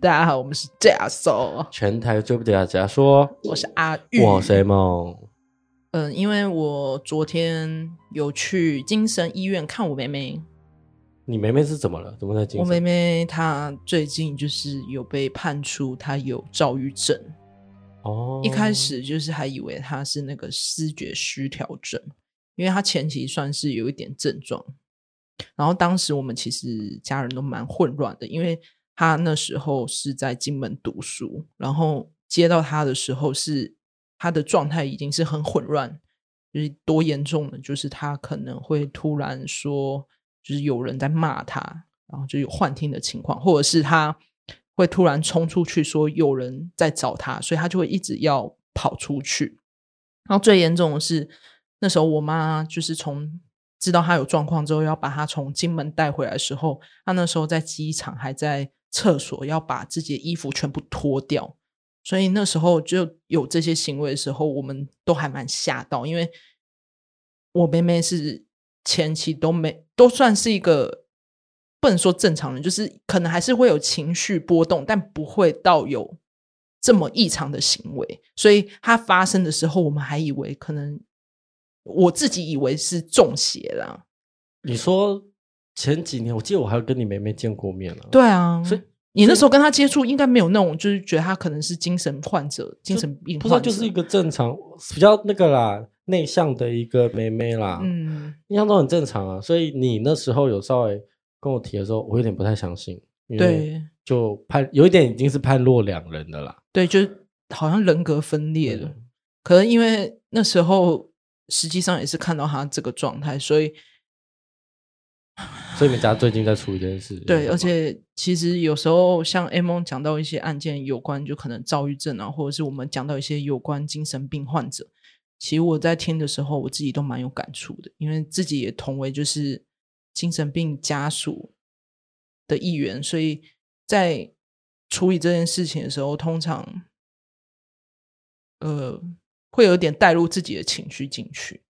大家好，我们是假手，全台最不假假说，我是阿玉，我是梦。嗯、呃，因为我昨天有去精神医院看我妹妹。你妹妹是怎么了？怎么在精神？我妹妹她最近就是有被判出她有躁郁症。哦，一开始就是还以为她是那个视觉失调症，因为她前期算是有一点症状。然后当时我们其实家人都蛮混乱的，因为。他那时候是在金门读书，然后接到他的时候是他的状态已经是很混乱，就是多严重的，就是他可能会突然说，就是有人在骂他，然后就有幻听的情况，或者是他会突然冲出去说有人在找他，所以他就会一直要跑出去。然后最严重的是那时候我妈就是从知道他有状况之后，要把他从金门带回来的时候，他那时候在机场还在。厕所要把自己的衣服全部脱掉，所以那时候就有这些行为的时候，我们都还蛮吓到，因为我妹妹是前期都没都算是一个不能说正常人，就是可能还是会有情绪波动，但不会到有这么异常的行为。所以它发生的时候，我们还以为可能我自己以为是中邪了。你说？前几年我记得我还有跟你妹妹见过面了。对啊，所以你那时候跟她接触应该没有那种，就是觉得她可能是精神患者、精神病患者，不知道就是一个正常、比较那个啦、内向的一个妹妹啦。嗯，印象都很正常啊。所以你那时候有稍微跟我提的时候，我有点不太相信。对，就判有一点已经是判若两人的啦。对，就是好像人格分裂了。嗯、可能因为那时候实际上也是看到她这个状态，所以。所以你们家最近在处理这件事？对，而且其实有时候像 M 讲到一些案件有关，就可能躁郁症啊，或者是我们讲到一些有关精神病患者，其实我在听的时候，我自己都蛮有感触的，因为自己也同为就是精神病家属的一员，所以在处理这件事情的时候，通常呃会有点带入自己的情绪进去。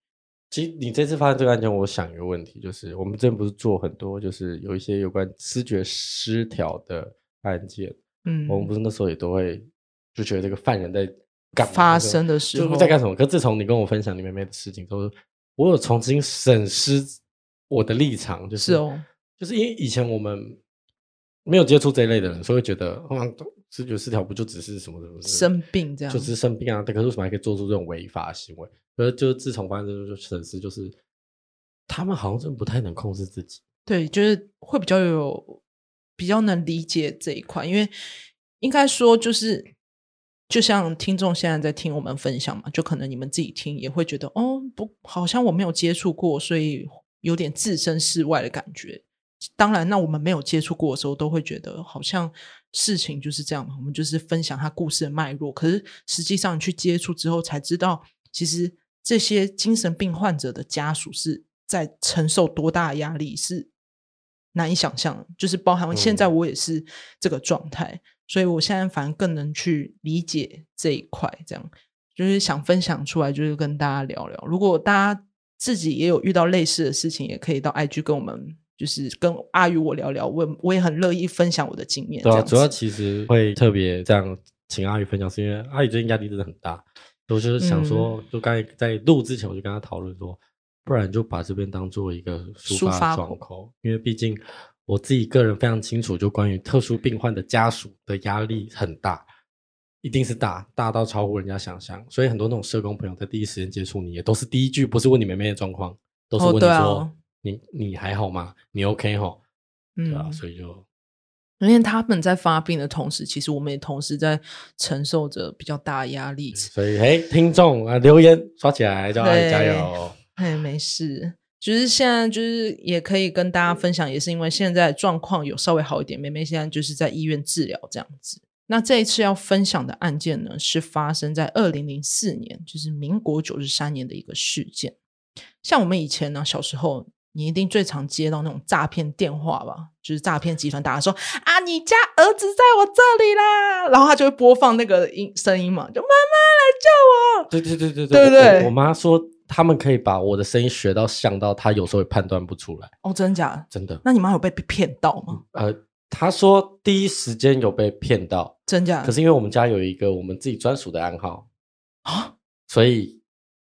其实你这次发生这个案件，我想一个问题，就是我们之前不是做很多，就是有一些有关视觉失调的案件，嗯，我们不是那时候也都会就觉得这个犯人在干发生的时候在干什么？可自从你跟我分享你妹妹的事情，都是我有重新审视我的立场，就是，是哦，就是因为以前我们没有接触这一类的人，所以会觉得，嗯，视觉失调不就只是什么什么生病这样，就只是生病啊？但可是为什么还可以做出这种违法行为？而就自从发生之后，就审视，就是他们好像真不太能控制自己。对，就是会比较有比较能理解这一块，因为应该说就是，就像听众现在在听我们分享嘛，就可能你们自己听也会觉得，哦，不，好像我没有接触过，所以有点置身事外的感觉。当然，那我们没有接触过的时候，都会觉得好像事情就是这样嘛，我们就是分享他故事的脉络。可是实际上你去接触之后，才知道其实。这些精神病患者的家属是在承受多大的压力，是难以想象。就是包含现在我也是这个状态，嗯、所以我现在反而更能去理解这一块。这样就是想分享出来，就是跟大家聊聊。如果大家自己也有遇到类似的事情，也可以到 IG 跟我们，就是跟阿宇我聊聊。我我也很乐意分享我的经验。对啊，主要其实会特别这样请阿宇分享，是因为阿宇最近压力真的很大。我就是想说，就刚才在录之前，我就跟他讨论说，不然就把这边当做一个抒发窗口，因为毕竟我自己个人非常清楚，就关于特殊病患的家属的压力很大，一定是大，大到超乎人家想象。所以很多那种社工朋友在第一时间接触你，也都是第一句不是问你妹妹的状况，都是问你说，你你还好吗？你 OK 吼？对啊，所以就。因为他们在发病的同时，其实我们也同时在承受着比较大的压力。所以，嘿，听众啊，留言刷起来，叫阿姨加油。哎，没事，就是现在就是也可以跟大家分享，也是因为现在状况有稍微好一点，妹妹现在就是在医院治疗这样子。那这一次要分享的案件呢，是发生在二零零四年，就是民国九十三年的一个事件。像我们以前呢，小时候。你一定最常接到那种诈骗电话吧？就是诈骗集团打来说啊，你家儿子在我这里啦，然后他就会播放那个音声音嘛，就妈妈来救我。对对对对对，对对？我，我妈说他们可以把我的声音学到像到，她有时候也判断不出来。哦，真的假的？真的。那你妈有被骗到吗？呃，她说第一时间有被骗到，真假？可是因为我们家有一个我们自己专属的暗号啊，所以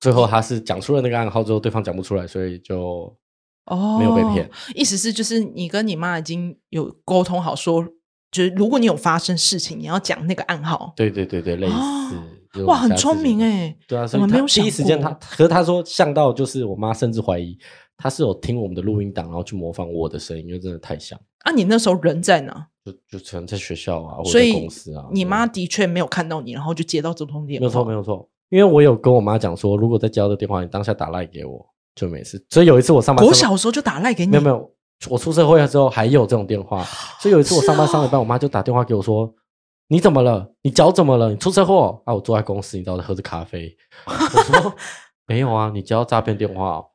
最后他是讲出了那个暗号之后，对方讲不出来，所以就哦没有被骗。哦，意思是就是你跟你妈已经有沟通好说。就是如果你有发生事情，你要讲那个暗号。对对对对，类似。哦、哇，很聪明哎。对啊，所以我们没有第一时间他，可是他说像到就是我妈甚至怀疑他是有听我们的录音档，然后去模仿我的声音，因为真的太像。啊，你那时候人在哪？就就可能在学校啊，或者在公司啊。你妈的确没有看到你，然后就接到这通电话。没有错，没有错。因为我有跟我妈讲说，如果在接到这电话，你当下打赖给我就没事。所以有一次我上班，我小时候就打赖给你。没有没有。我出社会了之后还有这种电话，所以有一次我上班上一半，我妈就打电话给我说：“你怎么了？你脚怎么了？你出车祸？”啊，我坐在公司，你知道，喝着咖啡。我说：“ 没有啊，你接到诈骗电话哦。”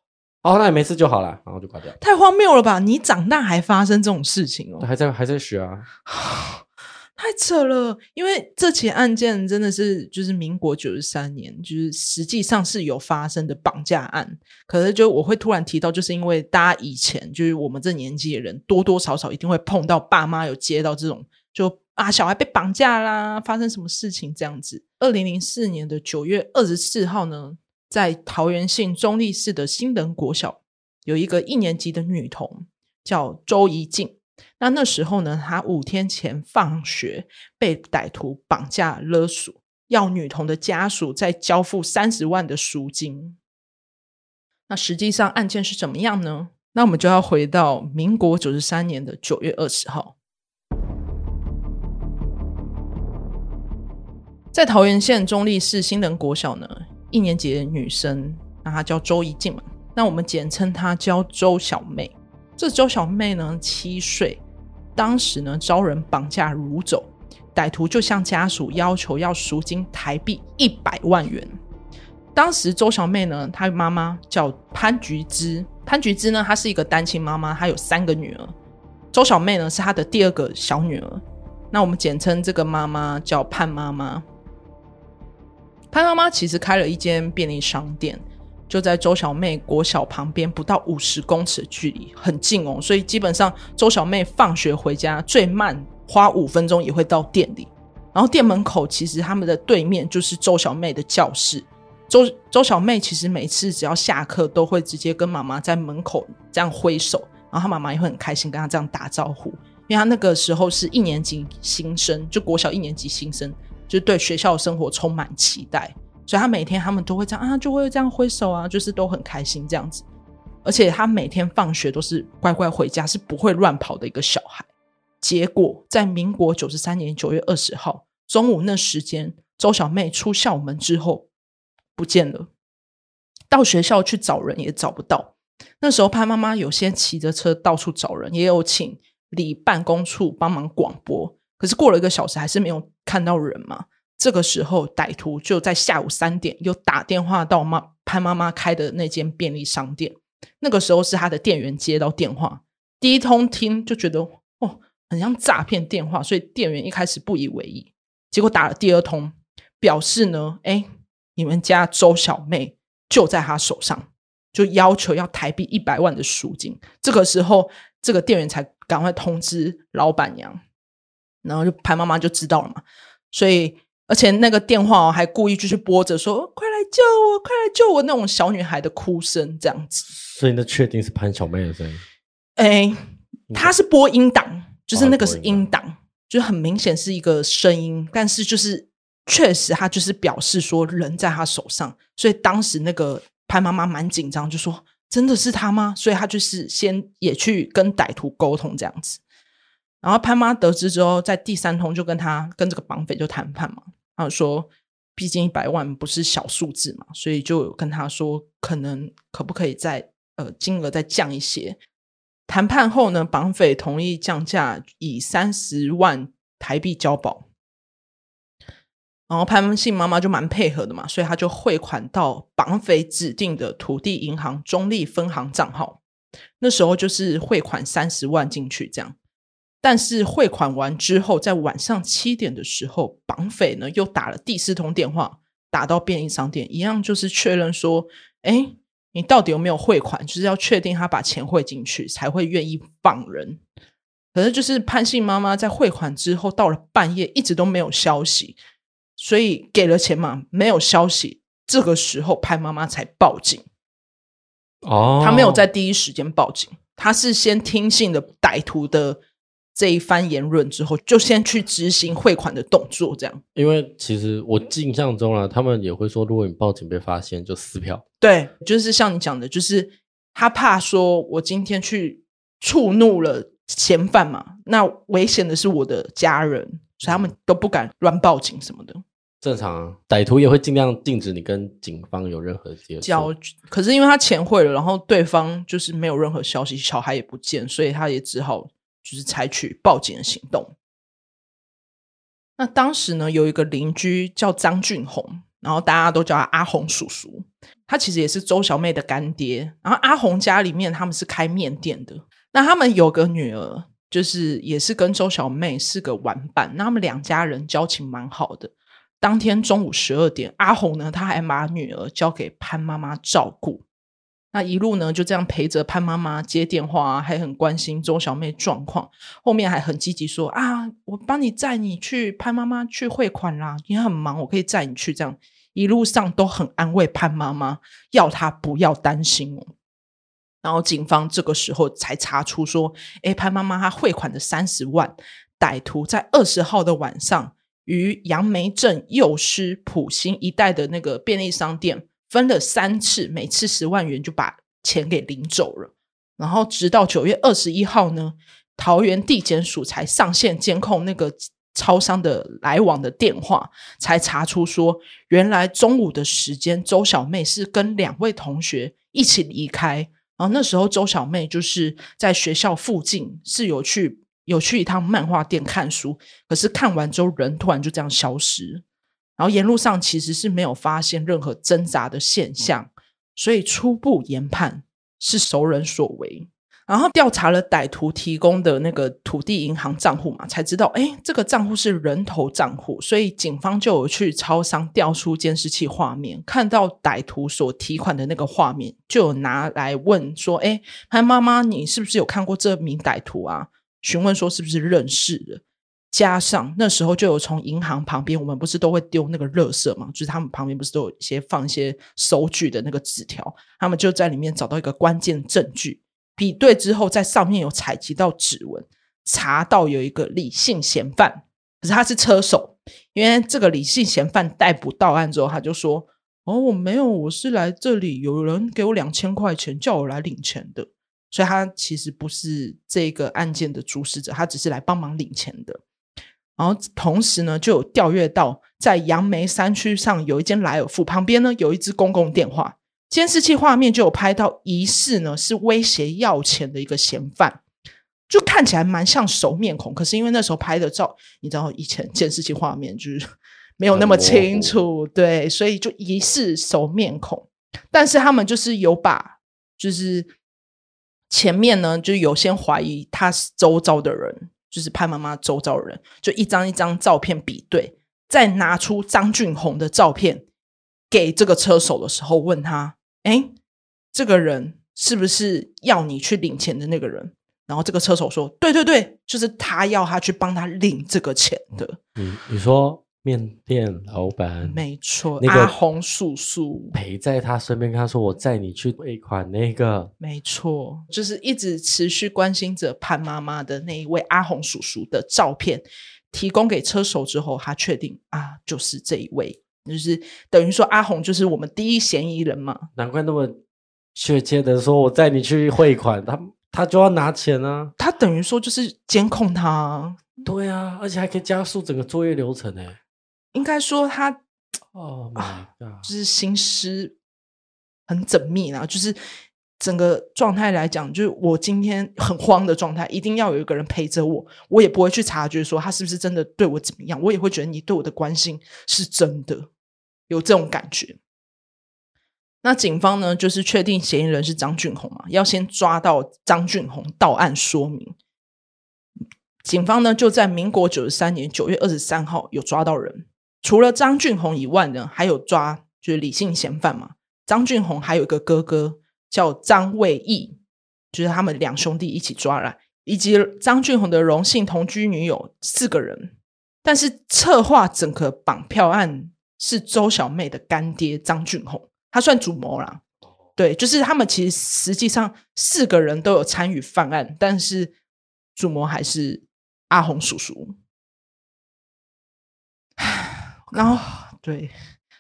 哦，那也没事就好了，然后就挂掉。太荒谬了吧？你长大还发生这种事情哦？还在还在学啊。太扯了，因为这起案件真的是就是民国九十三年，就是实际上是有发生的绑架案。可是就我会突然提到，就是因为大家以前就是我们这年纪的人，多多少少一定会碰到爸妈有接到这种，就啊小孩被绑架啦，发生什么事情这样子。二零零四年的九月二十四号呢，在桃园县中坜市的新仁国小，有一个一年级的女童叫周怡静。那那时候呢，他五天前放学被歹徒绑架勒索，要女童的家属再交付三十万的赎金。那实际上案件是怎么样呢？那我们就要回到民国九十三年的九月二十号，在桃园县中坜市新仁国小呢，一年级的女生，那她叫周怡静嘛，那我们简称她叫周小妹。这周小妹呢，七岁，当时呢遭人绑架掳走，歹徒就向家属要求要赎金台币一百万元。当时周小妹呢，她妈妈叫潘菊芝，潘菊芝呢，她是一个单亲妈妈，她有三个女儿，周小妹呢是她的第二个小女儿。那我们简称这个妈妈叫潘妈妈。潘妈妈其实开了一间便利商店。就在周小妹国小旁边，不到五十公尺的距离，很近哦。所以基本上，周小妹放学回家最慢花五分钟也会到店里。然后店门口其实他们的对面就是周小妹的教室。周周小妹其实每次只要下课，都会直接跟妈妈在门口这样挥手，然后她妈妈也会很开心跟她这样打招呼，因为她那个时候是一年级新生，就国小一年级新生，就对学校生活充满期待。所以他每天他们都会这样啊，就会这样挥手啊，就是都很开心这样子。而且他每天放学都是乖乖回家，是不会乱跑的一个小孩。结果在民国九十三年九月二十号中午那时间，周小妹出校门之后不见了，到学校去找人也找不到。那时候潘妈妈有先骑着车到处找人，也有请里办公处帮忙广播，可是过了一个小时还是没有看到人嘛。这个时候，歹徒就在下午三点又打电话到妈潘妈妈开的那间便利商店。那个时候是他的店员接到电话，第一通听就觉得哦，很像诈骗电话，所以店员一开始不以为意。结果打了第二通，表示呢，哎，你们家周小妹就在他手上，就要求要台币一百万的赎金。这个时候，这个店员才赶快通知老板娘，然后就潘妈妈就知道了嘛，所以。而且那个电话还故意就是拨着说：“快来救我，快来救我！”那种小女孩的哭声这样子。所以那确定是潘小妹的声音？哎，她是播音档，就是那个是音档，就很明显是一个声音。但是就是确实，她就是表示说人在她手上。所以当时那个潘妈妈蛮紧张，就说：“真的是她吗？”所以她就是先也去跟歹徒沟通这样子。然后潘妈得知之后，在第三通就跟他跟这个绑匪就谈判嘛。他说，毕竟一百万不是小数字嘛，所以就跟他说，可能可不可以再呃金额再降一些。谈判后呢，绑匪同意降价，以三十万台币交保。然后潘文信妈妈就蛮配合的嘛，所以他就汇款到绑匪指定的土地银行中立分行账号。那时候就是汇款三十万进去，这样。但是汇款完之后，在晚上七点的时候，绑匪呢又打了第四通电话，打到便利商店，一样就是确认说：“哎，你到底有没有汇款？就是要确定他把钱汇进去，才会愿意放人。”可是就是潘姓妈妈在汇款之后，到了半夜一直都没有消息，所以给了钱嘛，没有消息。这个时候潘妈妈才报警。哦，他没有在第一时间报警，他是先听信了歹徒的这一番言论之后，就先去执行汇款的动作。这样，因为其实我印象中啊，他们也会说，如果你报警被发现，就撕票。对，就是像你讲的，就是他怕说我今天去触怒了嫌犯嘛，那危险的是我的家人，所以他们都不敢乱报警什么的。正常啊，歹徒也会尽量禁止你跟警方有任何接触。可是因为他钱汇了，然后对方就是没有任何消息，小孩也不见，所以他也只好就是采取报警的行动。那当时呢，有一个邻居叫张俊宏，然后大家都叫他阿红叔叔。他其实也是周小妹的干爹。然后阿红家里面他们是开面店的，那他们有个女儿，就是也是跟周小妹是个玩伴。那他们两家人交情蛮好的。当天中午十二点，阿红呢，他还把女儿交给潘妈妈照顾。那一路呢，就这样陪着潘妈妈接电话，还很关心周小妹状况。后面还很积极说：“啊，我帮你载你去潘妈妈去汇款啦，你很忙，我可以载你去。”这样一路上都很安慰潘妈妈，要她不要担心哦。然后警方这个时候才查出说：“哎，潘妈妈她汇款的三十万，歹徒在二十号的晚上。”于杨梅镇幼师普兴一带的那个便利商店分了三次，每次十万元就把钱给领走了。然后直到九月二十一号呢，桃园地检署才上线监控那个超商的来往的电话，才查出说，原来中午的时间，周小妹是跟两位同学一起离开。然后那时候周小妹就是在学校附近是有去。有去一趟漫画店看书，可是看完之后人突然就这样消失，然后沿路上其实是没有发现任何挣扎的现象，所以初步研判是熟人所为。然后调查了歹徒提供的那个土地银行账户嘛，才知道哎，这个账户是人头账户，所以警方就有去超商调出监视器画面，看到歹徒所提款的那个画面，就有拿来问说：“哎，潘妈妈，你是不是有看过这名歹徒啊？”询问说是不是认识的，加上那时候就有从银行旁边，我们不是都会丢那个垃圾嘛，就是他们旁边不是都有一些放一些收据的那个纸条，他们就在里面找到一个关键证据，比对之后在上面有采集到指纹，查到有一个李姓嫌犯，可是他是车手，因为这个李姓嫌犯逮捕到案之后，他就说：“哦，我没有，我是来这里，有人给我两千块钱，叫我来领钱的。”所以他其实不是这个案件的主使者，他只是来帮忙领钱的。然后同时呢，就有调阅到在杨梅山区上有一间莱尔富旁边呢，有一支公共电话，监视器画面就有拍到疑似呢是威胁要钱的一个嫌犯，就看起来蛮像熟面孔。可是因为那时候拍的照，你知道以前监视器画面就是没有那么清楚，对，所以就疑似熟面孔。但是他们就是有把就是。前面呢，就有先怀疑他是周遭的人，就是潘妈妈周遭人，就一张一张照片比对，再拿出张俊宏的照片给这个车手的时候，问他：“哎，这个人是不是要你去领钱的那个人？”然后这个车手说：“对对对，就是他要他去帮他领这个钱的。”嗯，你说。面店老板，没错，那个阿宏叔叔陪在他身边，跟他说：“我载你去汇款。”那个，没错，就是一直持续关心着潘妈妈的那一位阿红叔叔的照片，提供给车手之后，他确定啊，就是这一位，就是等于说阿红就是我们第一嫌疑人嘛。难怪那么确切的说：“我载你去汇款。”他他就要拿钱啊，他等于说就是监控他，对啊，而且还可以加速整个作业流程呢。应该说他哦、啊，就是心思很缜密啊，就是整个状态来讲，就是我今天很慌的状态，一定要有一个人陪着我，我也不会去察觉说他是不是真的对我怎么样，我也会觉得你对我的关心是真的，有这种感觉。那警方呢，就是确定嫌疑人是张俊宏嘛，要先抓到张俊宏到案说明。警方呢，就在民国九十三年九月二十三号有抓到人。除了张俊宏以外呢，还有抓就是李姓嫌犯嘛。张俊宏还有一个哥哥叫张卫义，就是他们两兄弟一起抓来，以及张俊宏的荣幸同居女友四个人，但是策划整个绑票案是周小妹的干爹张俊宏，他算主谋啦。对，就是他们其实实际上四个人都有参与犯案，但是主谋还是阿红叔叔。然后对，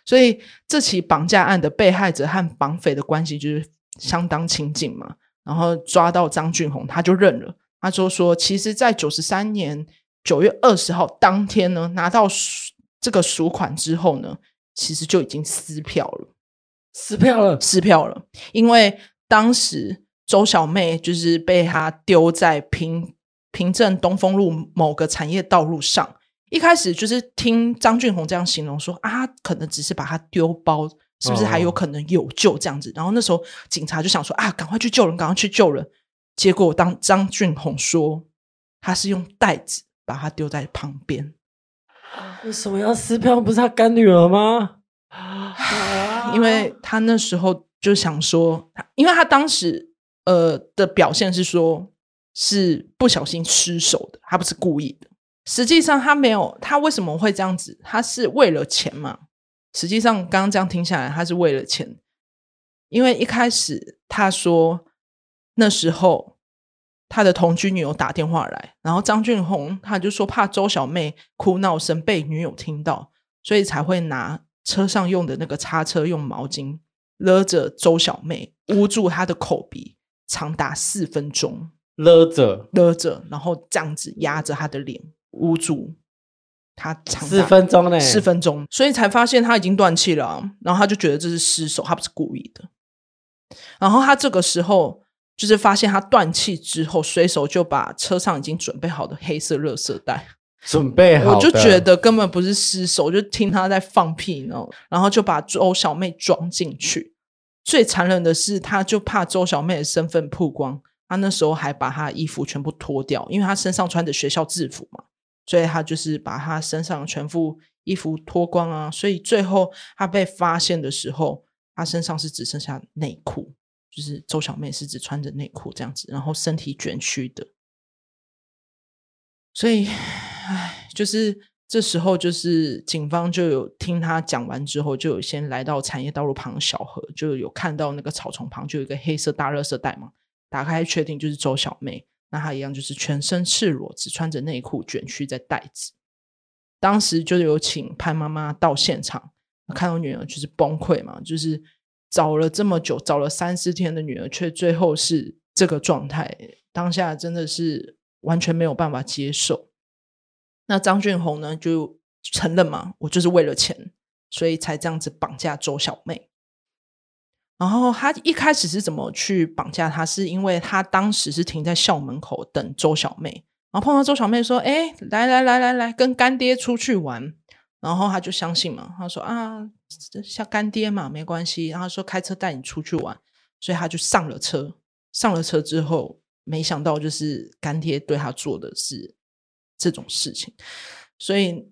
所以这起绑架案的被害者和绑匪的关系就是相当亲近嘛。然后抓到张俊宏，他就认了。他就说，其实，在九十三年九月二十号当天呢，拿到这个赎款之后呢，其实就已经撕票了，撕票了，撕票了。因为当时周小妹就是被他丢在平平镇东风路某个产业道路上，一开始就是听张俊宏这样形容说啊，可能只是把他丢包，是不是还有可能有救这样子？哦、然后那时候警察就想说啊，赶快去救人，赶快去救人。结果，当张俊宏说他是用袋子把他丢在旁边，为什么要撕票？不是他干女儿吗？因为他那时候就想说，因为他当时呃的表现是说，是不小心失手的，他不是故意的。实际上他没有，他为什么会这样子？他是为了钱嘛？实际上刚刚这样听下来，他是为了钱，因为一开始他说。那时候，他的同居女友打电话来，然后张俊宏他就说怕周小妹哭闹声被女友听到，所以才会拿车上用的那个擦车用毛巾勒着周小妹，捂住她的口鼻，长达四分钟，勒着勒着，然后这样子压着她的脸，捂住她长四分钟呢，四分钟，所以才发现他已经断气了啊，然后他就觉得这是失手，他不是故意的，然后他这个时候。就是发现他断气之后，随手就把车上已经准备好的黑色热色带准备好，我就觉得根本不是失手，就听他在放屁呢，然后就把周小妹装进去。最残忍的是，他就怕周小妹的身份曝光，他那时候还把她衣服全部脱掉，因为他身上穿着学校制服嘛，所以他就是把他身上全部衣服脱光啊。所以最后他被发现的时候，他身上是只剩下内裤。就是周小妹是只穿着内裤这样子，然后身体卷曲的，所以，唉，就是这时候，就是警方就有听他讲完之后，就有先来到产业道路旁的小河，就有看到那个草丛旁就有一个黑色大热色袋嘛，打开确定就是周小妹，那她一样就是全身赤裸，只穿着内裤卷曲在袋子。当时就有请潘妈妈到现场，看到女儿就是崩溃嘛，就是。找了这么久，找了三四天的女儿，却最后是这个状态，当下真的是完全没有办法接受。那张俊宏呢，就承认嘛，我就是为了钱，所以才这样子绑架周小妹。然后他一开始是怎么去绑架他？是因为他当时是停在校门口等周小妹，然后碰到周小妹说：“哎，来来来来来，跟干爹出去玩。”然后他就相信嘛，他说啊，像干爹嘛，没关系。然后说开车带你出去玩，所以他就上了车。上了车之后，没想到就是干爹对他做的是这种事情，所以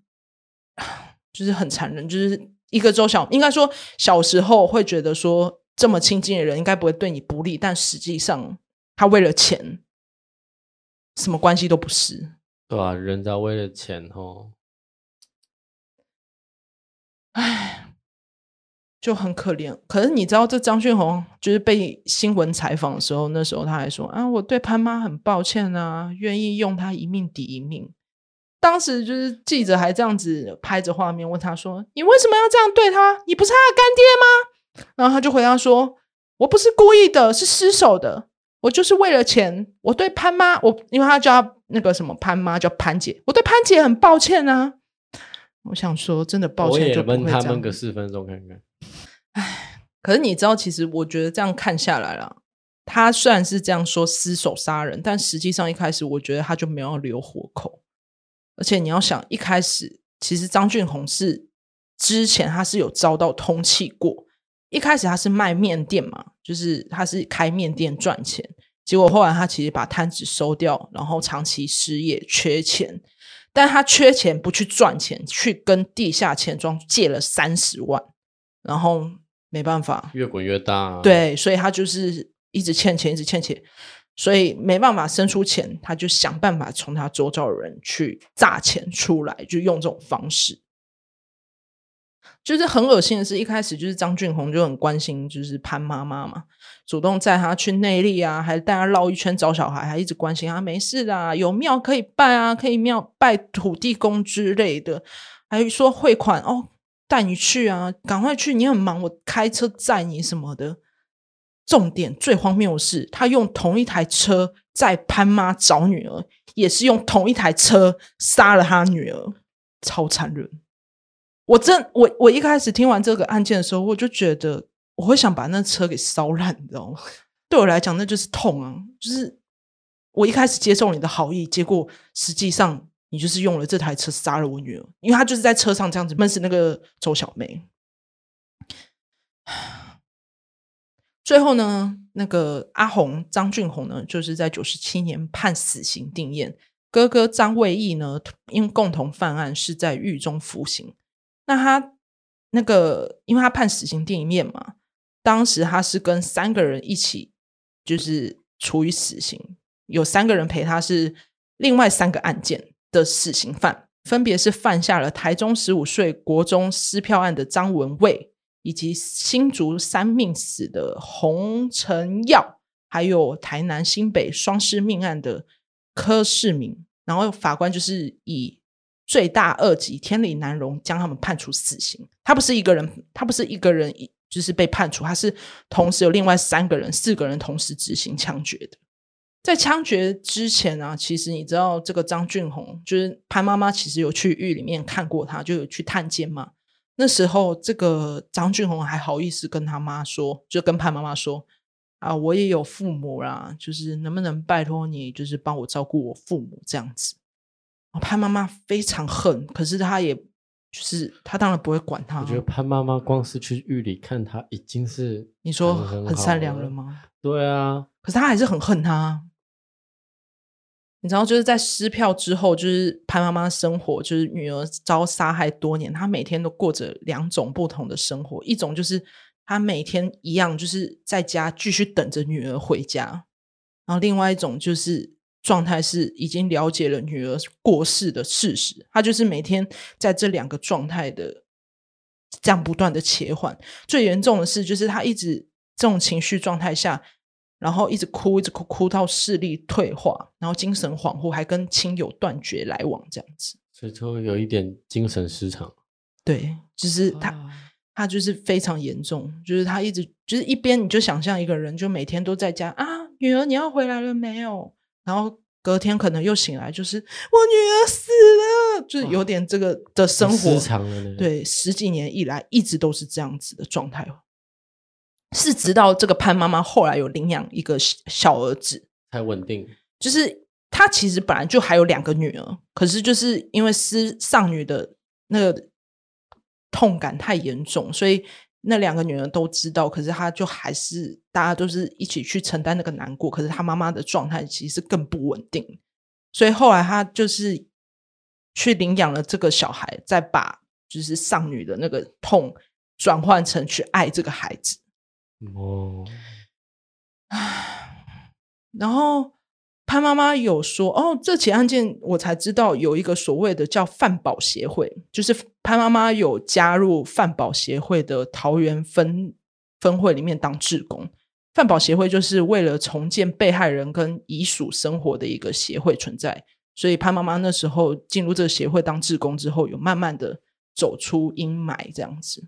就是很残忍。就是一个周小，应该说小时候会觉得说这么亲近的人应该不会对你不利，但实际上他为了钱，什么关系都不是。对啊，人家为了钱哦。唉，就很可怜。可是你知道，这张俊宏就是被新闻采访的时候，那时候他还说：“啊，我对潘妈很抱歉啊，愿意用他一命抵一命。”当时就是记者还这样子拍着画面问他说：“你为什么要这样对他？你不是他的干爹吗？”然后他就回答说：“我不是故意的，是失手的。我就是为了钱。我对潘妈，我因为他叫那个什么潘妈叫潘姐，我对潘姐很抱歉啊。”我想说，真的抱歉，就闷他闷个四分钟看看。唉，可是你知道，其实我觉得这样看下来了，他虽然是这样说失手杀人，但实际上一开始我觉得他就没有留活口。而且你要想，一开始其实张俊宏是之前他是有遭到通缉过，一开始他是卖面店嘛，就是他是开面店赚钱，结果后来他其实把摊子收掉，然后长期失业缺钱。但他缺钱，不去赚钱，去跟地下钱庄借了三十万，然后没办法，越滚越大啊。对，所以他就是一直欠钱，一直欠钱。所以没办法生出钱，他就想办法从他周遭的人去榨钱出来，就用这种方式。就是很恶心的是，一开始就是张俊宏就很关心，就是潘妈妈嘛，主动载他去内坜啊，还带他绕一圈找小孩，还一直关心啊，没事的，有庙可以拜啊，可以庙拜土地公之类的，还说汇款哦，带你去啊，赶快去，你很忙，我开车载你什么的。重点最荒谬的是，他用同一台车载潘妈找女儿，也是用同一台车杀了他女儿，超残忍。我真我我一开始听完这个案件的时候，我就觉得我会想把那车给烧烂，你知道吗？对我来讲，那就是痛啊！就是我一开始接受你的好意，结果实际上你就是用了这台车杀了我女儿，因为她就是在车上这样子闷死那个周小梅。最后呢，那个阿红张俊宏呢，就是在九十七年判死刑定谳。哥哥张卫义呢，因共同犯案，是在狱中服刑。那他那个，因为他判死刑另一面嘛，当时他是跟三个人一起，就是处以死刑，有三个人陪他，是另外三个案件的死刑犯，分别是犯下了台中十五岁国中撕票案的张文蔚。以及新竹三命死的洪承耀，还有台南新北双尸命案的柯世明，然后法官就是以罪大恶极、天理难容，将他们判处死刑。他不是一个人，他不是一个人，就是被判处，他是同时有另外三个人、四个人同时执行枪决的。在枪决之前啊，其实你知道这个张俊宏，就是潘妈妈，其实有去狱里面看过他，就有去探监嘛。那时候，这个张俊宏还好意思跟他妈说，就跟潘妈妈说：“啊，我也有父母啦，就是能不能拜托你，就是帮我照顾我父母这样子。”潘妈妈非常恨，可是她也就是她当然不会管他。我觉得潘妈妈光是去狱里看他，已经是你说很善良了吗？对啊，可是她还是很恨他。你知道，就是在撕票之后，就是潘妈妈生活，就是女儿遭杀害多年，她每天都过着两种不同的生活。一种就是她每天一样，就是在家继续等着女儿回家；然后另外一种就是状态是已经了解了女儿过世的事实，她就是每天在这两个状态的这样不断的切换。最严重的是，就是她一直这种情绪状态下。然后一直哭，一直哭，哭到视力退化，然后精神恍惚，还跟亲友断绝来往，这样子。所以就有一点精神失常。对，就是他，啊、他就是非常严重，就是他一直就是一边你就想象一个人，就每天都在家啊，女儿你要回来了没有？然后隔天可能又醒来，就是我女儿死了，就是有点这个的生活。失常了。对，十几年以来一直都是这样子的状态。是直到这个潘妈妈后来有领养一个小儿子才稳定。就是她其实本来就还有两个女儿，可是就是因为失丧女的那个痛感太严重，所以那两个女儿都知道，可是她就还是大家都是一起去承担那个难过。可是她妈妈的状态其实更不稳定，所以后来她就是去领养了这个小孩，再把就是丧女的那个痛转换成去爱这个孩子。哦，唉，然后潘妈妈有说，哦，这起案件我才知道有一个所谓的叫饭保协会，就是潘妈妈有加入饭保协会的桃园分分会里面当志工。饭保协会就是为了重建被害人跟遗属生活的一个协会存在，所以潘妈妈那时候进入这个协会当志工之后，有慢慢的走出阴霾，这样子。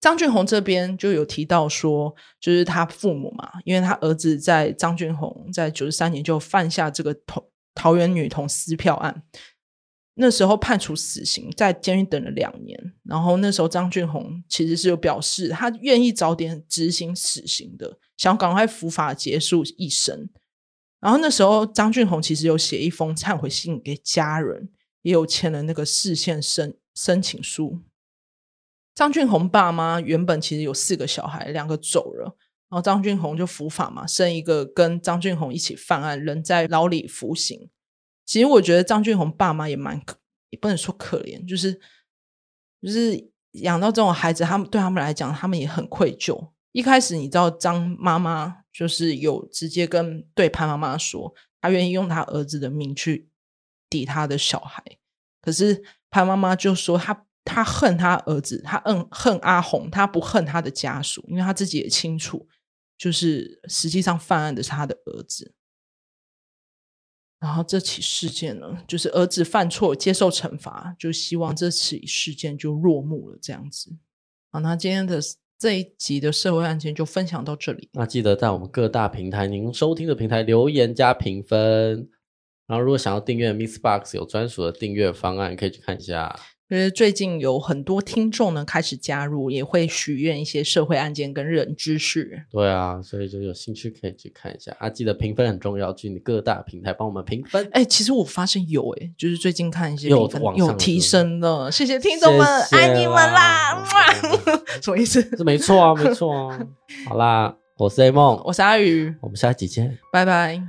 张俊宏这边就有提到说，就是他父母嘛，因为他儿子在张俊宏在九十三年就犯下这个桃桃园女童撕票案，那时候判处死刑，在监狱等了两年。然后那时候张俊宏其实是有表示，他愿意早点执行死刑的，想赶快伏法结束一生。然后那时候张俊宏其实有写一封忏悔信给家人，也有签了那个释宪申申请书。张俊宏爸妈原本其实有四个小孩，两个走了，然后张俊宏就伏法嘛，生一个跟张俊宏一起犯案，人在牢里服刑。其实我觉得张俊宏爸妈也蛮可，也不能说可怜，就是就是养到这种孩子，他们对他们来讲，他们也很愧疚。一开始你知道张妈妈就是有直接跟对潘妈妈说，她愿意用她儿子的命去抵他的小孩。可是潘妈妈就说她他恨他儿子，他恨恨阿红，他不恨他的家属，因为他自己也清楚，就是实际上犯案的是他的儿子。然后这起事件呢，就是儿子犯错接受惩罚，就希望这起事件就落幕了，这样子。好，那今天的。这一集的社会案件就分享到这里。那记得在我们各大平台，您收听的平台留言加评分。然后，如果想要订阅 Miss Box，有专属的订阅方案，可以去看一下。因为最近有很多听众呢开始加入，也会许愿一些社会案件跟冷知识。对啊，所以就有兴趣可以去看一下啊！记得评分很重要，去你各大平台帮我们评分。哎、欸，其实我发现有哎、欸，就是最近看一些有，有提升的，谢谢听众们，爱你们啦！什么意思？这没错啊，没错啊。好啦，我是 A 梦，我是阿宇，我们下一集见，拜拜。